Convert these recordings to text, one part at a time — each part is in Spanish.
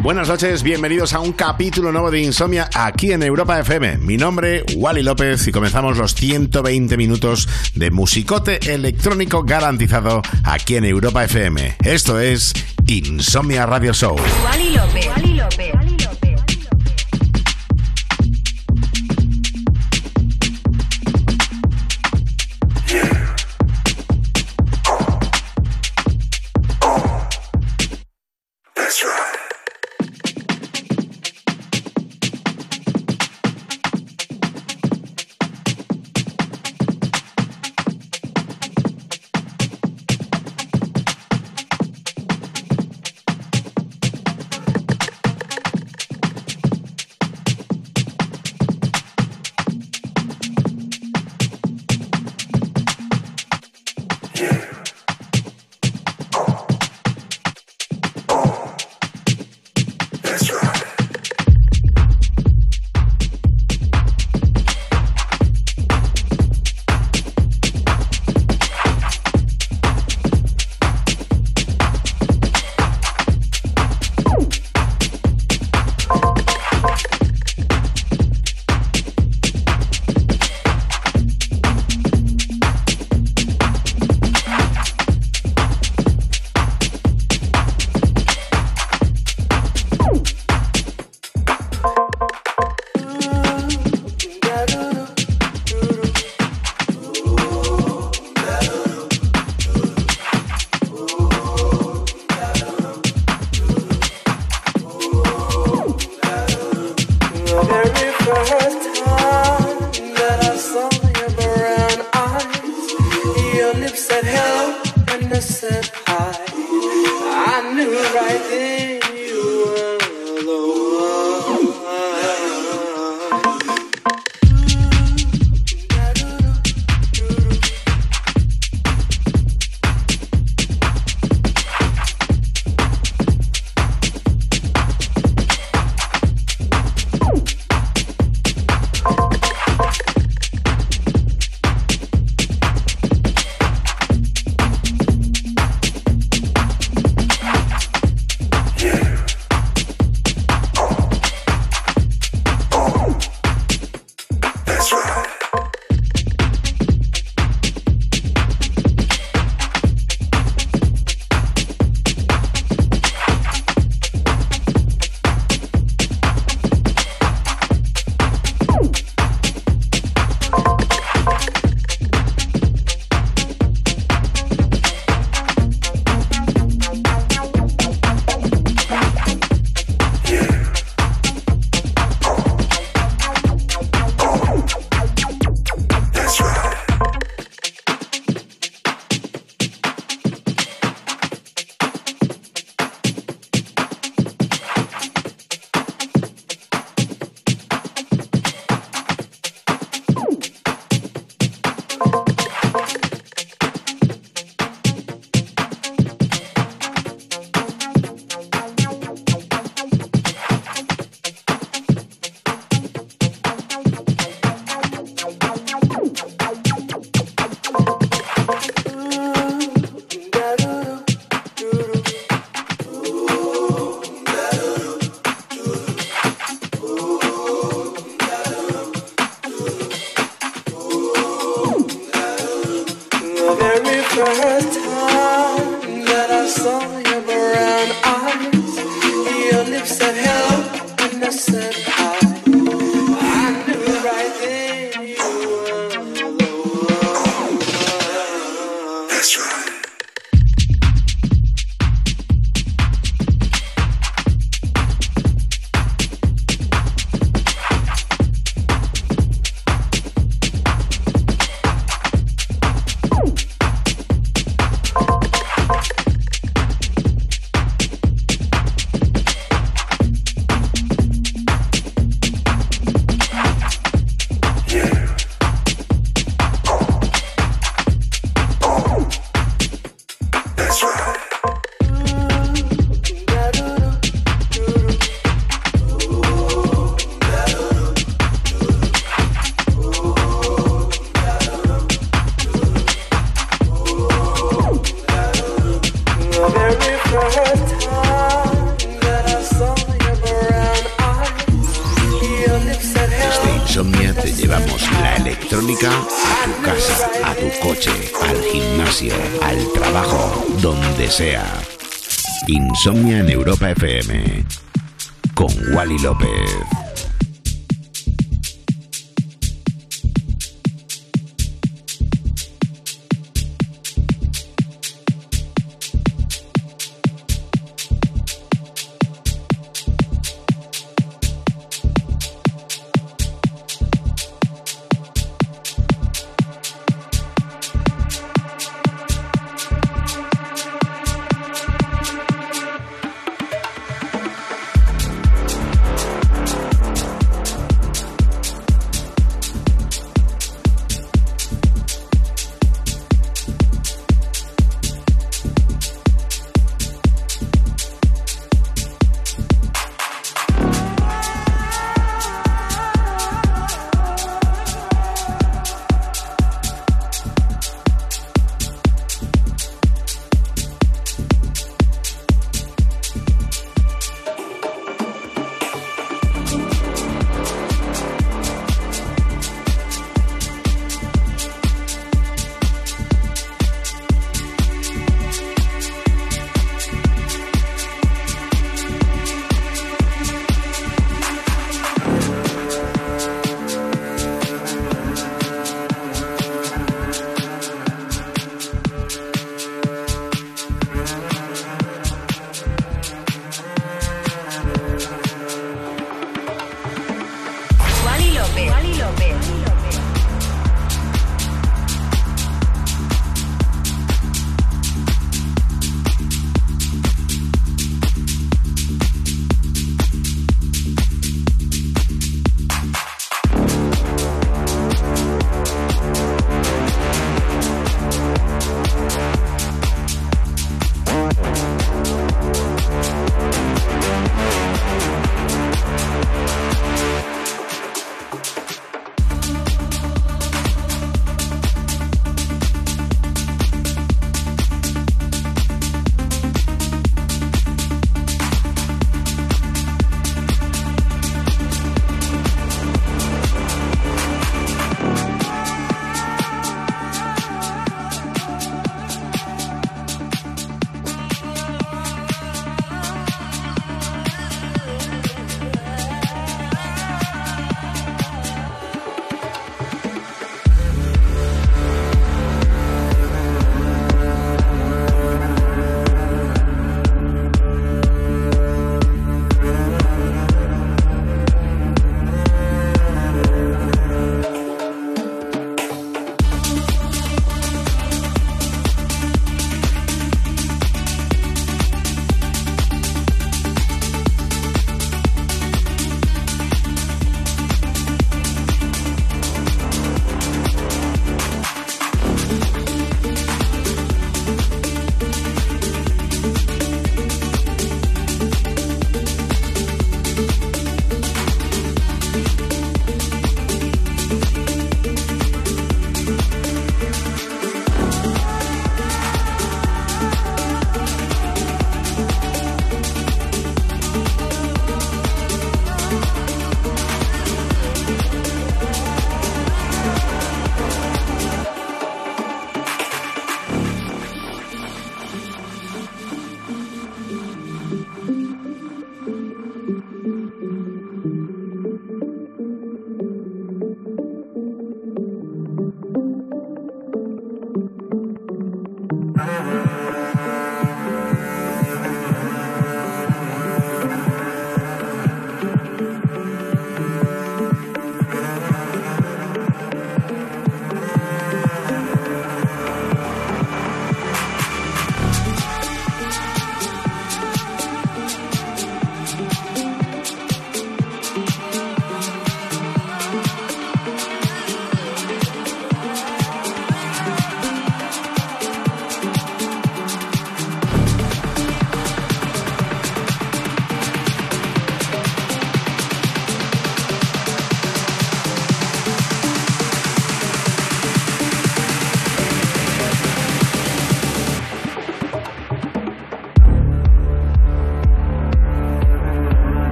Buenas noches, bienvenidos a un capítulo nuevo de Insomnia aquí en Europa FM. Mi nombre, Wally López, y comenzamos los 120 minutos de musicote electrónico garantizado aquí en Europa FM. Esto es Insomnia Radio Show. Wally López. Wally López. Insomnia en Europa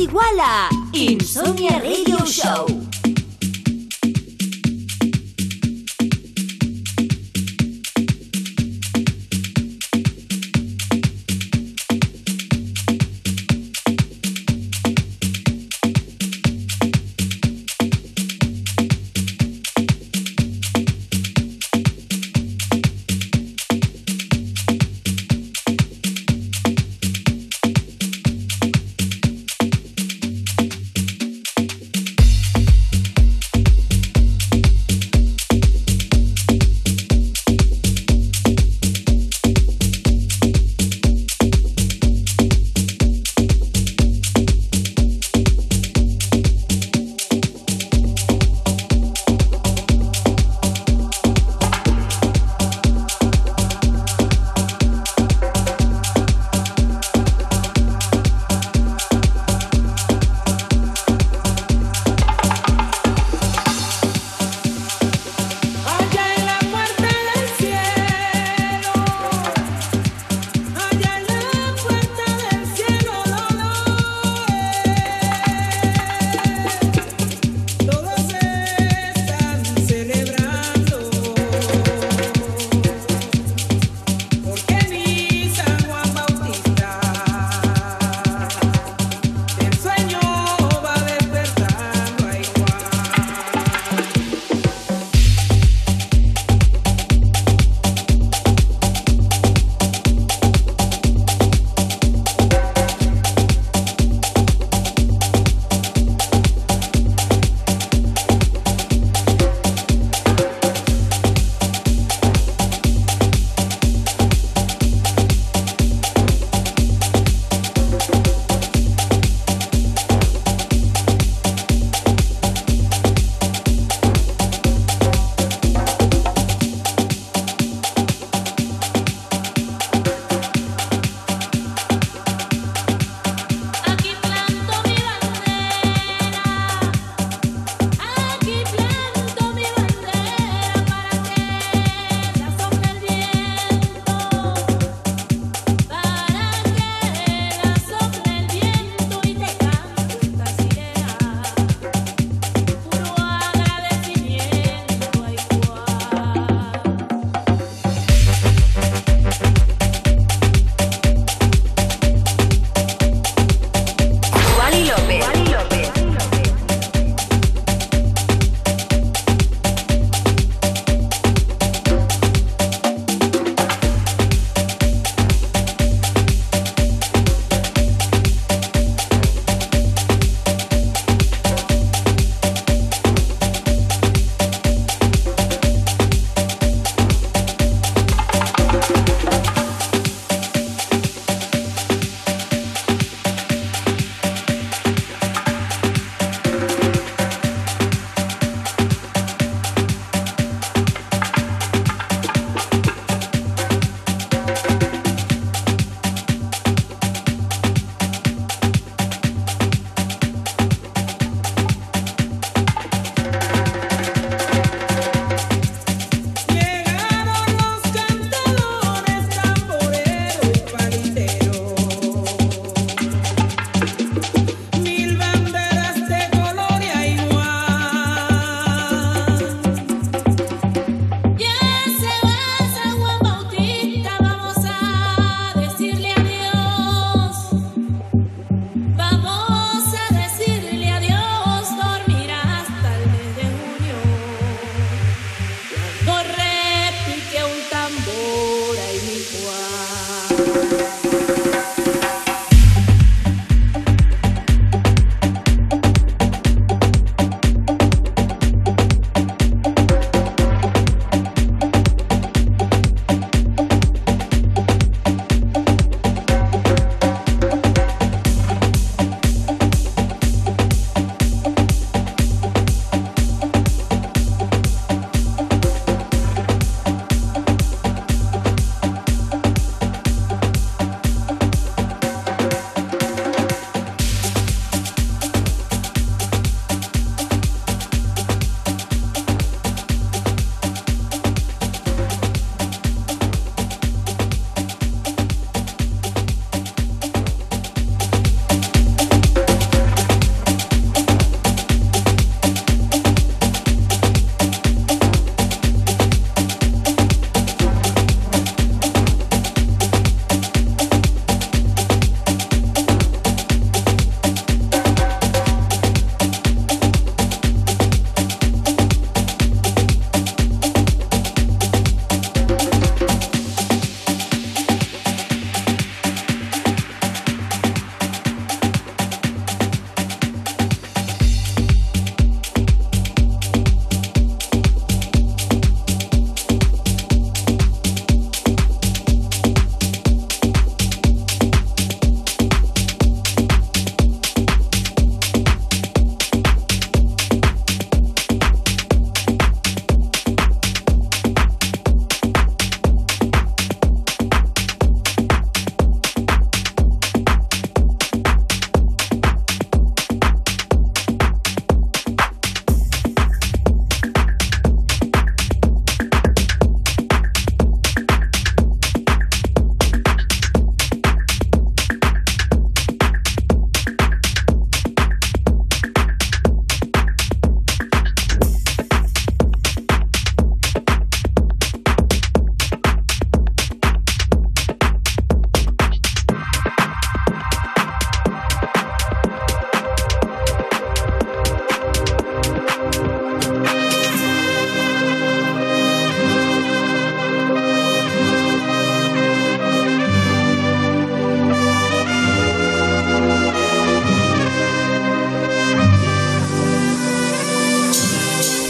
Igual a Insomnia Radio Show.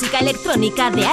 Música electrónica de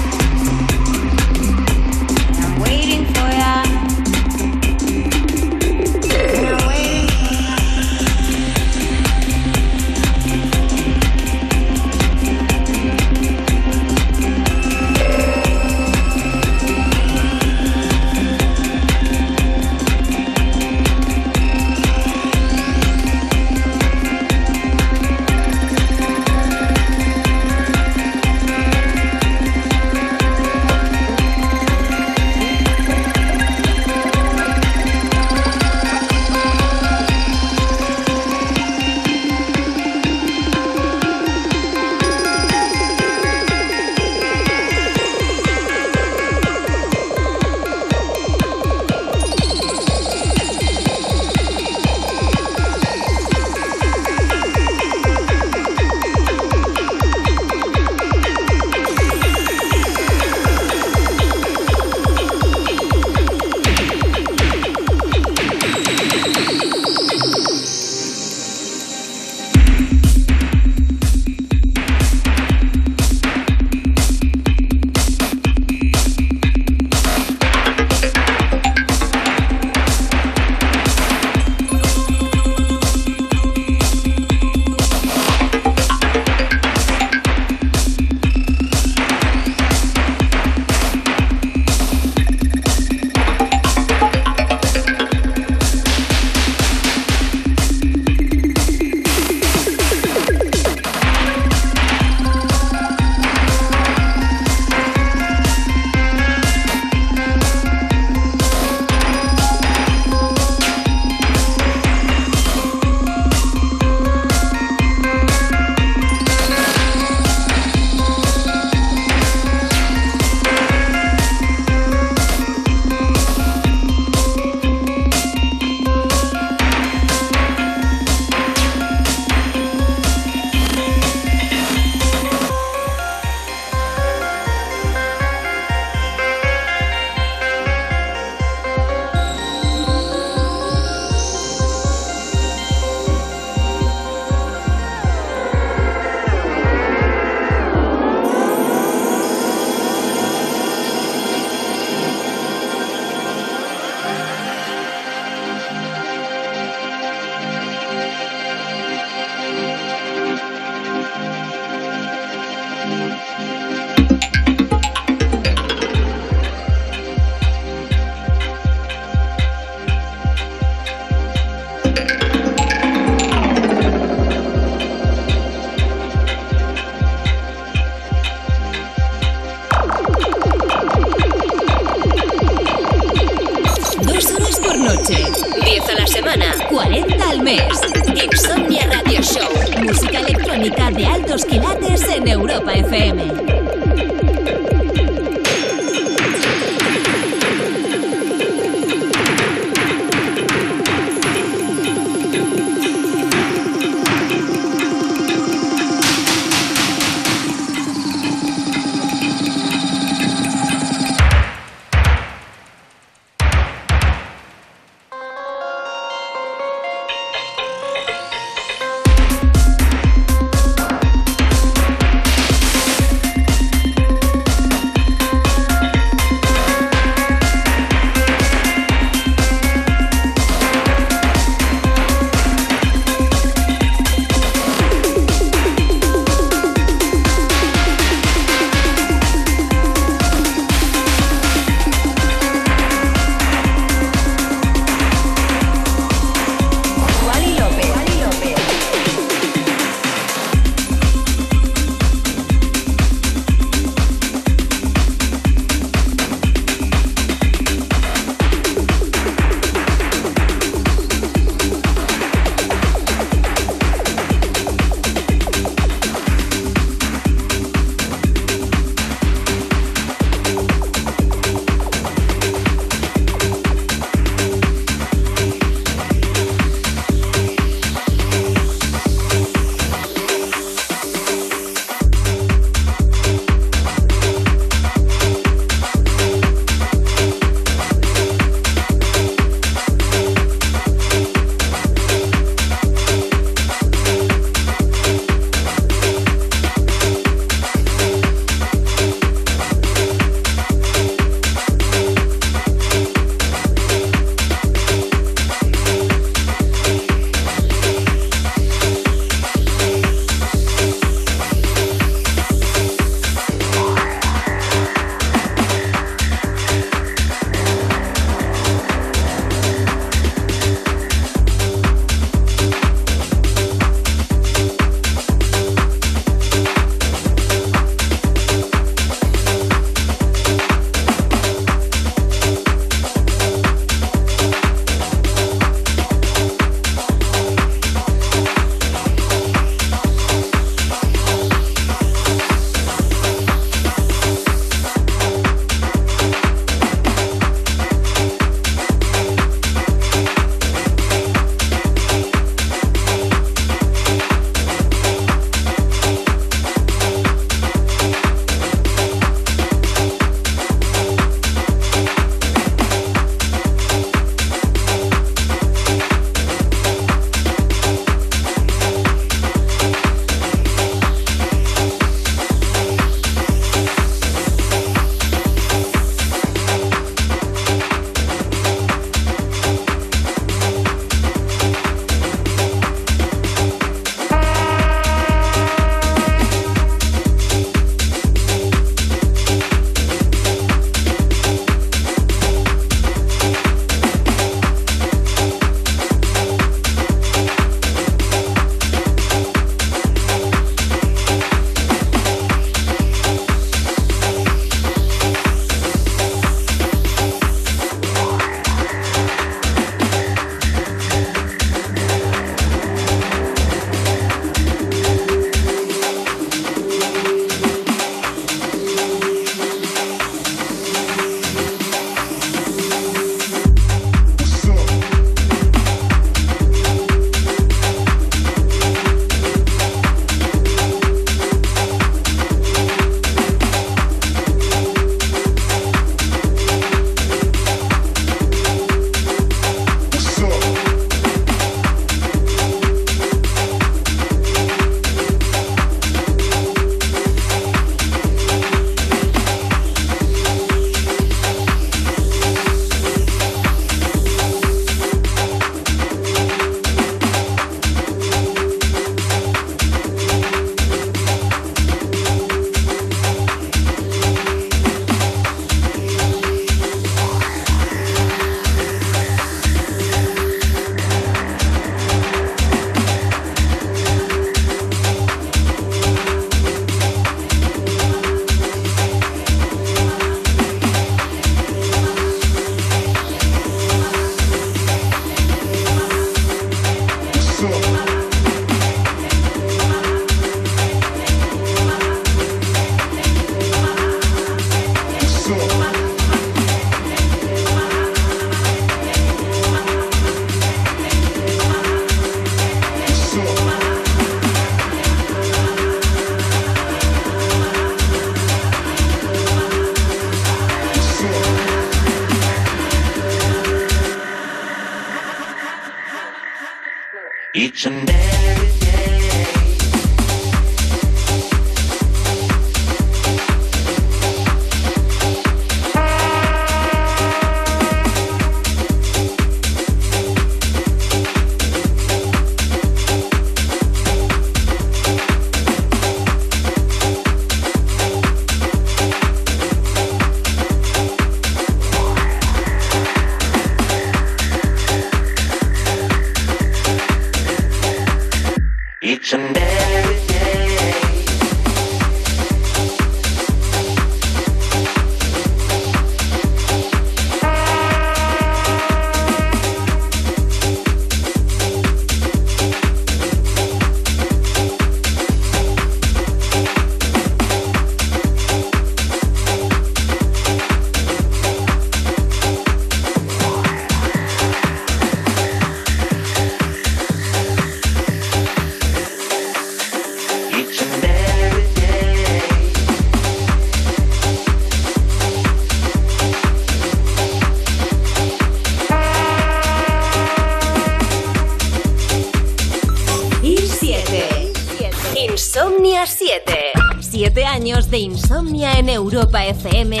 FM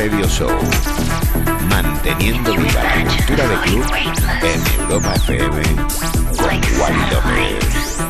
Radio Show. Manteniendo viva la cultura de club en Europa FM. Wally López.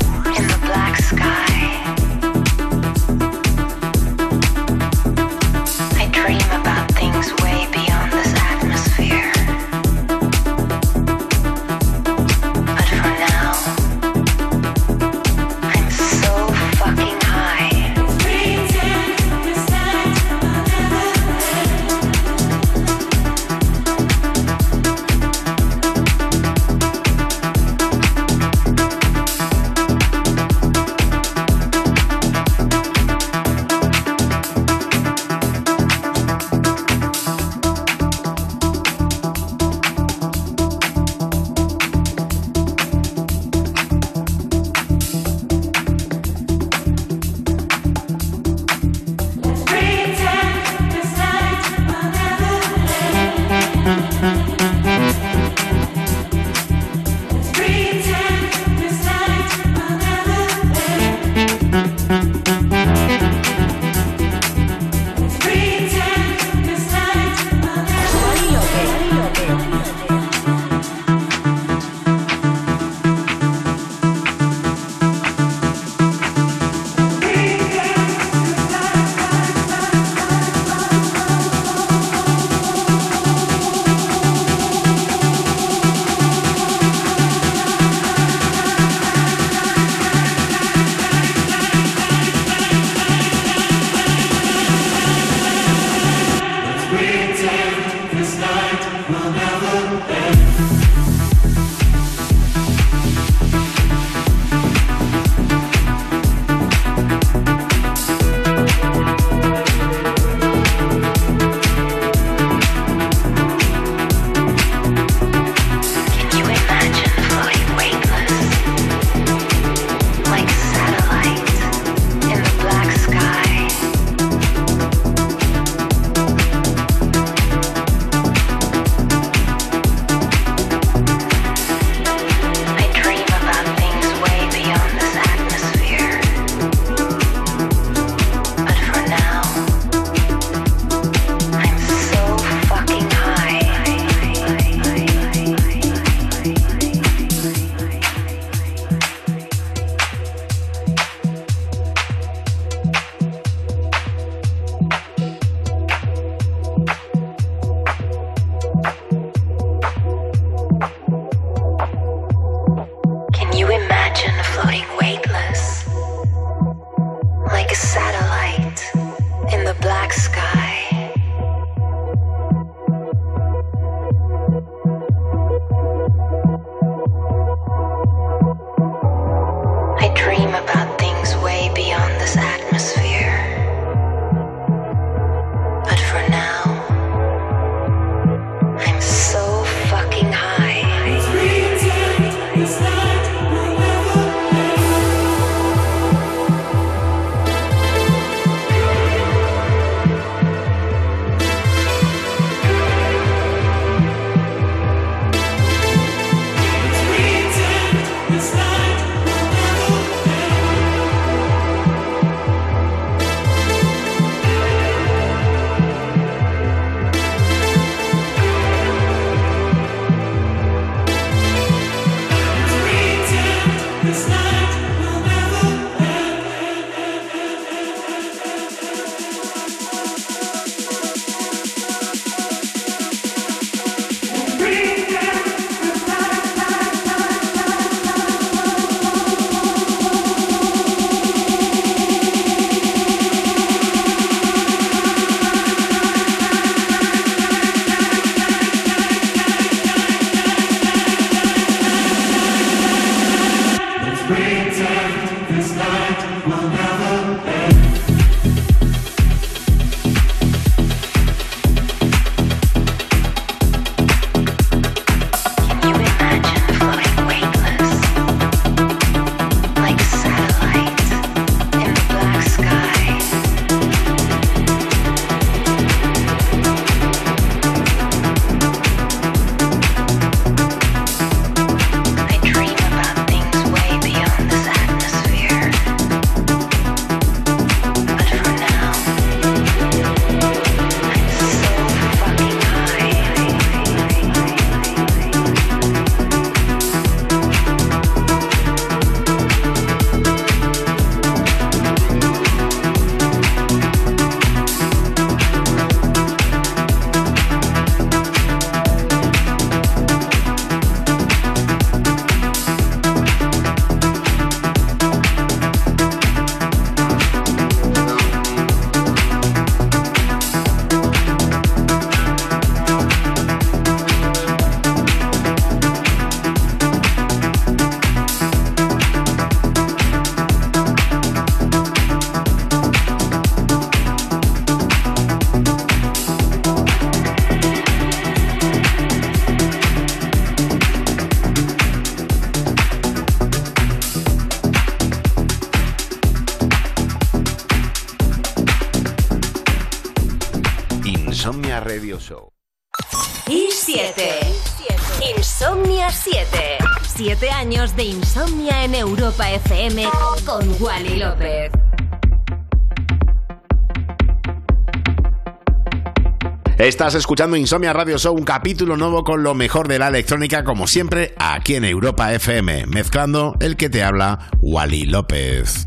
Estás escuchando Insomnia Radio Show, un capítulo nuevo con lo mejor de la electrónica, como siempre, aquí en Europa FM, mezclando el que te habla, Wally López.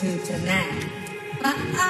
to tonight.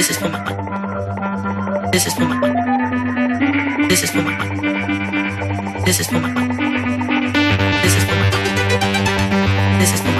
This is for my mind. This is for my mind. This is for my mind. This is for my mind. This is for my mind. This is for my mind.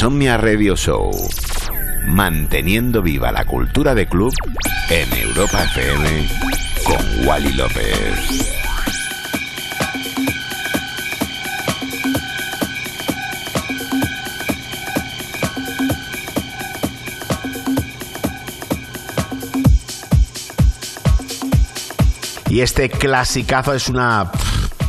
Insomnia Radio Show. Manteniendo viva la cultura de club en Europa FM con Wally López. Y este clasicazo es una